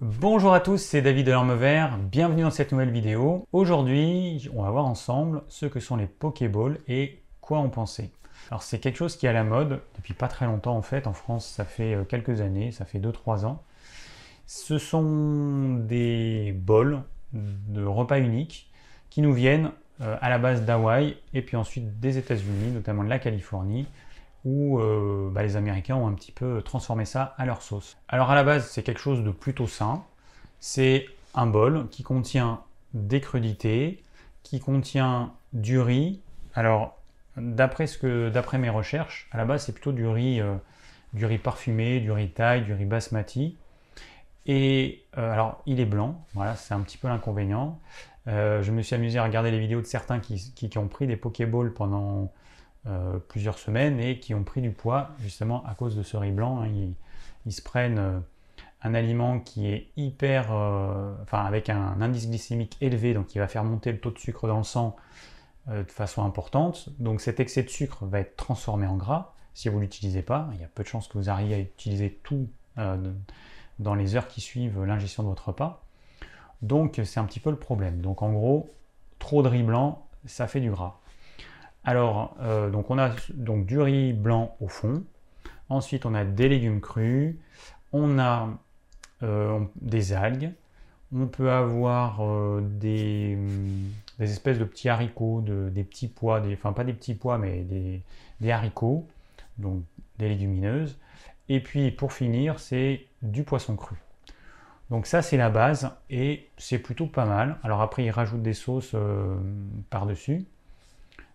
Bonjour à tous, c'est David de Vert, bienvenue dans cette nouvelle vidéo. Aujourd'hui, on va voir ensemble ce que sont les Pokéballs et quoi en penser. Alors c'est quelque chose qui est à la mode depuis pas très longtemps en fait, en France ça fait euh, quelques années, ça fait 2-3 ans. Ce sont des bols de repas uniques qui nous viennent euh, à la base d'Hawaï et puis ensuite des États-Unis, notamment de la Californie, où euh, bah, les Américains ont un petit peu transformé ça à leur sauce. Alors à la base, c'est quelque chose de plutôt sain. C'est un bol qui contient des crudités, qui contient du riz. Alors d'après ce que d'après mes recherches, à la base c'est plutôt du riz, euh, du riz parfumé, du riz thaï, du riz basmati. Et euh, alors il est blanc, voilà, c'est un petit peu l'inconvénient. je me suis amusé à regarder les vidéos de certains qui, qui ont pris des Pokéballs pendant euh, plusieurs semaines et qui ont pris du poids justement à cause de ce riz blanc. Hein. Ils, se prennent euh, un aliment qui est hyper, euh, enfin avec un indice glycémique élevé, donc qui va faire monter le taux de sucre dans le sang de façon importante. Donc cet excès de sucre va être transformé en gras si vous ne l'utilisez pas. Il y a peu de chances que vous arriviez à utiliser tout dans les heures qui suivent l'ingestion de votre repas. Donc c'est un petit peu le problème. Donc en gros, trop de riz blanc, ça fait du gras. Alors, euh, donc on a du riz blanc au fond. Ensuite, on a des légumes crus. On a euh, des algues. On peut avoir euh, des, espèces de petits haricots, des petits pois, enfin pas des petits pois, mais des, haricots, donc des légumineuses. Et puis pour finir, c'est du poisson cru. Donc ça c'est la base et c'est plutôt pas mal. Alors après ils rajoutent des sauces par-dessus.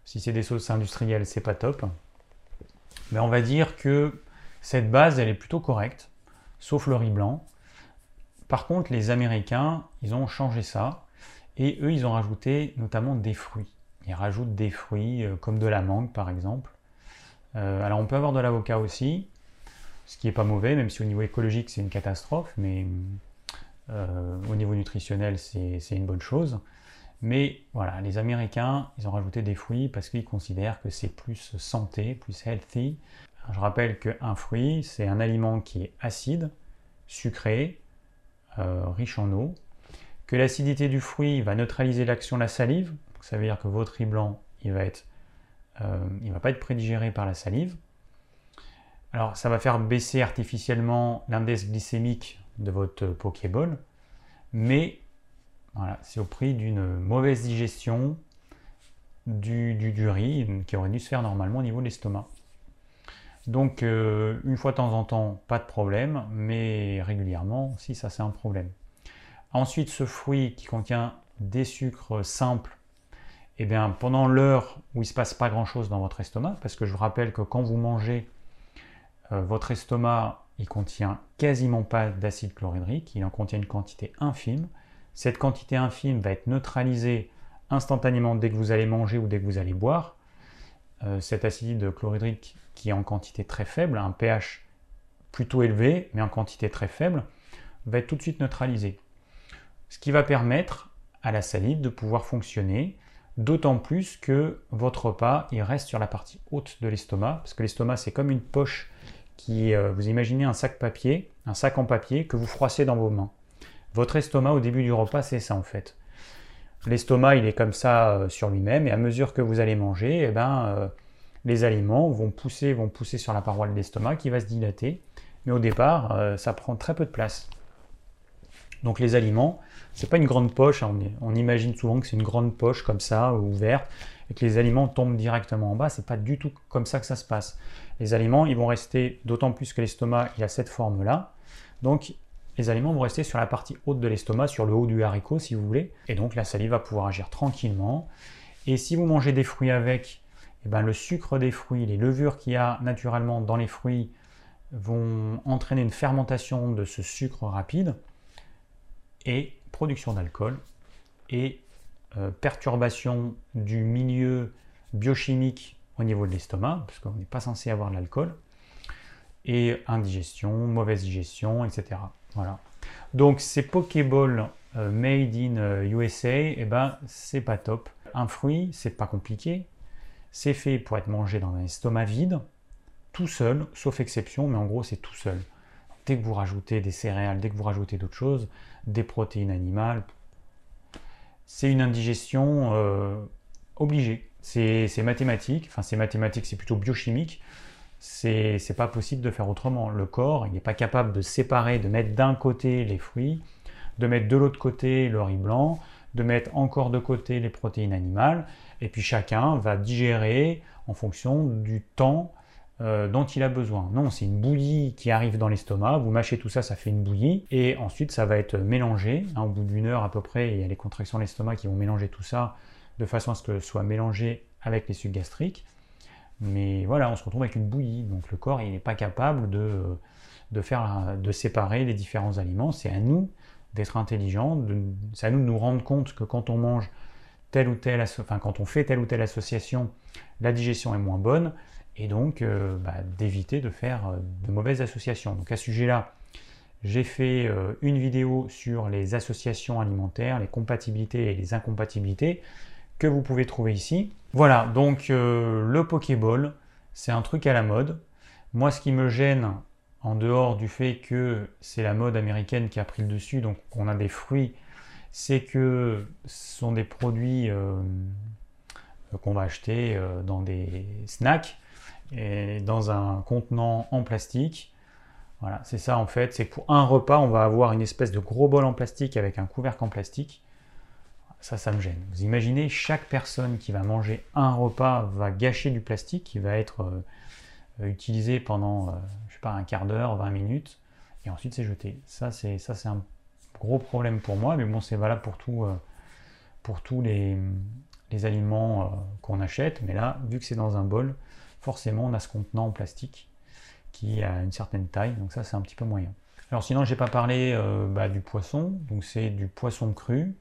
Si c'est des sauces industrielles, c'est pas top. Mais on va dire que cette base, elle est plutôt correcte, sauf le riz blanc. Par contre, les Américains, ils ont changé ça. Et eux, ils ont rajouté notamment des fruits. Ils rajoutent des fruits euh, comme de la mangue, par exemple. Euh, alors, on peut avoir de l'avocat aussi, ce qui n'est pas mauvais, même si au niveau écologique, c'est une catastrophe. Mais euh, au niveau nutritionnel, c'est une bonne chose. Mais voilà, les Américains, ils ont rajouté des fruits parce qu'ils considèrent que c'est plus santé, plus healthy. je rappelle qu'un fruit, c'est un aliment qui est acide, sucré, euh, riche en eau, que l'acidité du fruit va neutraliser l'action de la salive. ça veut dire que votre riz blanc, il va être, euh, il va pas être prédigéré par la salive. Alors ça va faire baisser artificiellement l'index glycémique de votre Pokéball, mais c'est au prix d'une mauvaise digestion du, du, riz qui aurait dû se faire normalement au niveau de l'estomac. Donc euh, une fois de temps en temps, pas de problème, mais régulièrement, si ça c'est un problème. Ensuite, ce fruit qui contient des sucres simples, eh bien, pendant l'heure où il ne se passe pas grand-chose dans votre estomac, parce que je vous rappelle que quand vous mangez, euh, votre estomac, il contient quasiment pas d'acide chlorhydrique, il en contient une quantité infime. Cette quantité infime va être neutralisée instantanément dès que vous allez manger ou dès que vous allez boire. Euh, cet acide chlorhydrique qui est en quantité très faible, un pH plutôt élevé, mais en quantité très faible, va être tout de suite neutralisé. Ce qui va permettre à la salive de pouvoir fonctionner, d'autant plus que votre repas il reste sur la partie haute de l'estomac, parce que l'estomac c'est comme une poche qui, euh, vous imaginez un sac papier, un sac en papier que vous froissez dans vos mains. Votre estomac au début du repas, c'est ça en fait. L'estomac, il est comme ça euh, sur lui-même, et à mesure que vous allez manger, eh ben, euh, les aliments vont pousser, vont pousser sur la paroi de l'estomac qui va se dilater. Mais au départ, euh, ça prend très peu de place. Donc les aliments, c'est pas une grande poche. Hein, on, imagine souvent que c'est une grande poche comme ça, ouverte, et que les aliments tombent directement en bas. C'est pas du tout comme ça que ça se passe. Les aliments, ils vont rester, d'autant plus que l'estomac, il a cette forme-là. Donc les aliments vont rester sur la partie haute de l'estomac, sur le haut du haricot si vous voulez, et donc la salive va pouvoir agir tranquillement. Et si vous mangez des fruits avec, eh ben, le sucre des fruits, les levures qu'il y a naturellement dans les fruits vont entraîner une fermentation de ce sucre rapide et production d'alcool et euh, perturbation du milieu biochimique au niveau de l'estomac, parce qu'on n'est pas censé avoir de l'alcool, et indigestion, mauvaise digestion, etc. Voilà. Donc ces Pokéballs euh, made in USA, euh, eh ben c'est pas top. Un fruit, c'est pas compliqué. C'est fait pour être mangé dans un estomac vide, tout seul, sauf exception, mais en gros c'est tout seul. dès que vous rajoutez des céréales, dès que vous rajoutez d'autres choses, des protéines animales, c'est une indigestion euh, obligée. C'est mathématique, enfin c'est mathématique, c'est plutôt biochimique. C'est pas possible de faire autrement. Le corps, il n'est pas capable de séparer, de mettre d'un côté les fruits, de mettre de l'autre côté le riz blanc, de mettre encore de côté les protéines animales, et puis chacun va digérer en fonction du temps euh, dont il a besoin. Non, c'est une bouillie qui arrive dans l'estomac, vous mâchez tout ça, ça fait une bouillie, et ensuite ça va être mélangé, hein, au bout d'une heure à peu près, il y a les contractions de l'estomac qui vont mélanger tout ça, de façon à ce que ce soit mélangé avec les sucs gastriques. Mais voilà, on se retrouve avec une bouillie, donc le corps il n'est pas capable de, de, faire, de séparer les différents aliments, c'est à nous d'être intelligents, c'est à nous de nous rendre compte que quand on mange telle ou telle, enfin quand on fait telle ou telle association, la digestion est moins bonne, et donc euh, bah, d'éviter de faire euh, de mauvaises associations. Donc à ce sujet-là, j'ai fait euh, une vidéo sur les associations alimentaires, les compatibilités et les incompatibilités que vous pouvez trouver ici. Voilà, donc le Pokéball, c'est un truc à la mode. Moi, ce qui me gêne, en dehors du fait que c'est la mode américaine qui a pris le dessus, donc on a des fruits, c'est que ce sont des produits qu'on va acheter dans des snacks et dans un contenant en plastique. Voilà, c'est ça en fait. C'est que pour un repas, on va avoir une espèce de gros bol en plastique avec un couvercle en plastique. Ça, ça me gêne. Vous imaginez, chaque personne qui va manger un repas va gâcher du plastique qui va être euh, utilisé pendant, euh, je sais pas, un quart d'heure, 20 minutes, et ensuite c'est jeté. Ça, c'est un gros problème pour moi, mais bon, c'est valable pour euh, pour tous les, aliments qu'on achète. Mais là, vu que c'est dans un bol, forcément on a ce contenant en plastique qui a une certaine taille, donc ça c'est un petit peu moyen. Alors sinon j'ai pas parlé euh, bah, du poisson, donc c'est du poisson cru,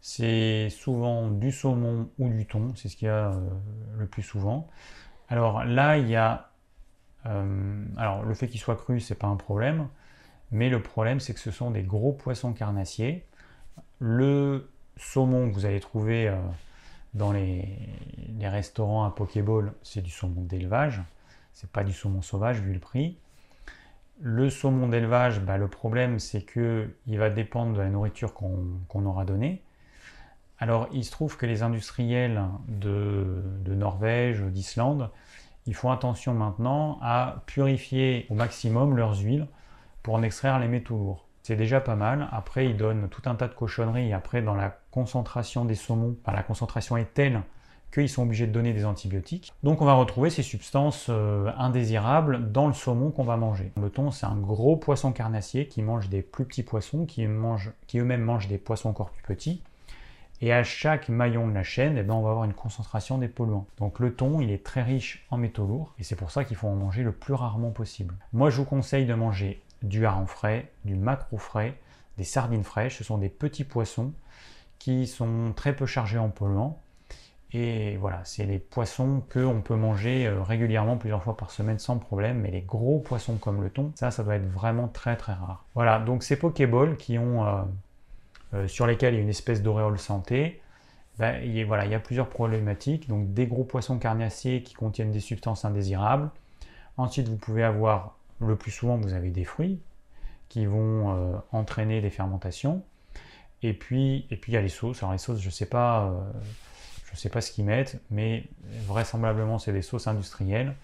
c'est souvent du saumon ou du thon, c'est ce qu'il y a euh, le plus souvent. Alors là il y a, euh, alors le fait qu'il soit cru c'est pas un problème, mais le problème c'est que ce sont des gros poissons carnassiers. Le saumon que vous allez trouver dans les, restaurants à Pokéball, c'est du saumon d'élevage. C'est pas du saumon sauvage vu le prix. Le saumon d'élevage, bah, le problème c'est que il va dépendre de la nourriture qu'on aura donnée. Alors il se trouve que les industriels de, Norvège, d'Islande, ils font attention maintenant à purifier au maximum leurs huiles pour en extraire les métaux lourds c'est déjà pas mal. Après, ils donnent tout un tas de cochonneries. Après, dans la concentration des saumons, la concentration est telle qu'ils sont obligés de donner des antibiotiques. Donc on va retrouver ces substances euh, indésirables dans le saumon qu'on va manger. Le thon, c'est un gros poisson carnassier qui mange des plus petits poissons, qui eux-mêmes mangent des poissons encore plus petits. Et à chaque maillon de la chaîne, eh ben, on va avoir une concentration des polluants. Donc le thon, il est très riche en métaux lourds, et c'est pour ça qu'il faut en manger le plus rarement possible. Moi, je vous conseille de manger du hareng frais, du maquereau frais, des sardines fraîches. Ce sont des petits poissons qui sont très peu chargés en polluants. Et voilà, c'est les poissons qu'on peut manger euh, régulièrement plusieurs fois par semaine sans problème. Mais les gros poissons comme le thon, ça, ça doit être vraiment très très rare. Voilà, donc ces Pokéballs qui ont, euh, sur lesquels il y a une espèce d'auréole santé, ben, il, y a, voilà, il y a plusieurs problématiques. Donc des gros poissons carnassiers qui contiennent des substances indésirables. Ensuite, vous pouvez avoir le plus souvent, vous avez des fruits qui vont euh, entraîner des fermentations. Et puis, et puis il y a les sauces. Alors les sauces, je ne sais pas, euh, je sais pas ce qu'ils mettent, mais vraisemblablement c'est des sauces industrielles.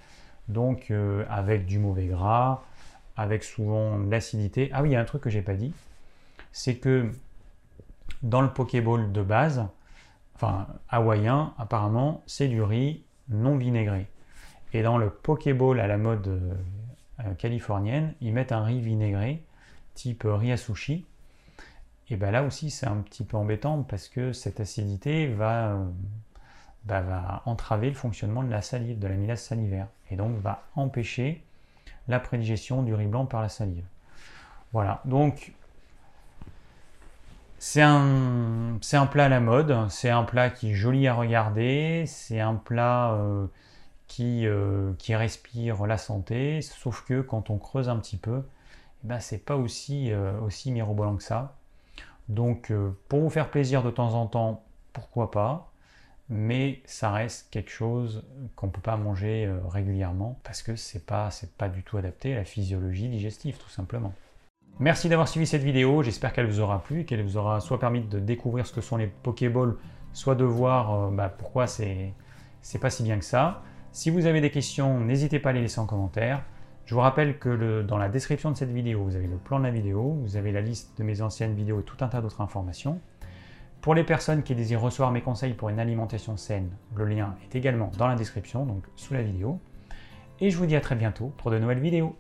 Donc euh, avec du mauvais gras, avec souvent de l'acidité. Ah oui, il y a un truc que j'ai pas dit, c'est que dans le Pokéball de base, enfin hawaïen, apparemment, c'est du riz non vinaigré. Et dans le Pokéball à la mode euh, californienne, ils mettent un riz vinaigré, type riz à sushi. Et bien là aussi, c'est un petit peu embêtant parce que cette acidité va, euh, bah, entraver le fonctionnement de la salive, de la mylase salivaire, et donc va empêcher la prédigestion du riz blanc par la salive. Voilà, donc c'est un, plat à la mode, c'est un plat qui est joli à regarder, c'est un plat euh, qui, euh, qui respire la santé, sauf que quand on creuse un petit peu, eh ben, c'est pas aussi, euh, mirobolant que ça. Donc euh, pour vous faire plaisir de temps en temps, pourquoi pas. mais ça reste quelque chose qu'on ne peut pas manger régulièrement parce que c'est pas, pas du tout adapté à la physiologie digestive tout simplement. Merci d'avoir suivi cette vidéo, j'espère qu'elle vous aura plu, qu'elle vous aura soit permis de découvrir ce que sont les Pokéballs, soit de voir euh, bah, pourquoi c'est pas si bien que ça. Si vous avez des questions, n'hésitez pas à les laisser en commentaire. Je vous rappelle que dans la description de cette vidéo, vous avez le plan de la vidéo, vous avez la liste de mes anciennes vidéos et tout un tas d'autres informations. Pour les personnes qui désirent recevoir mes conseils pour une alimentation saine, le lien est également dans la description, donc sous la vidéo. Et je vous dis à très bientôt pour de nouvelles vidéos.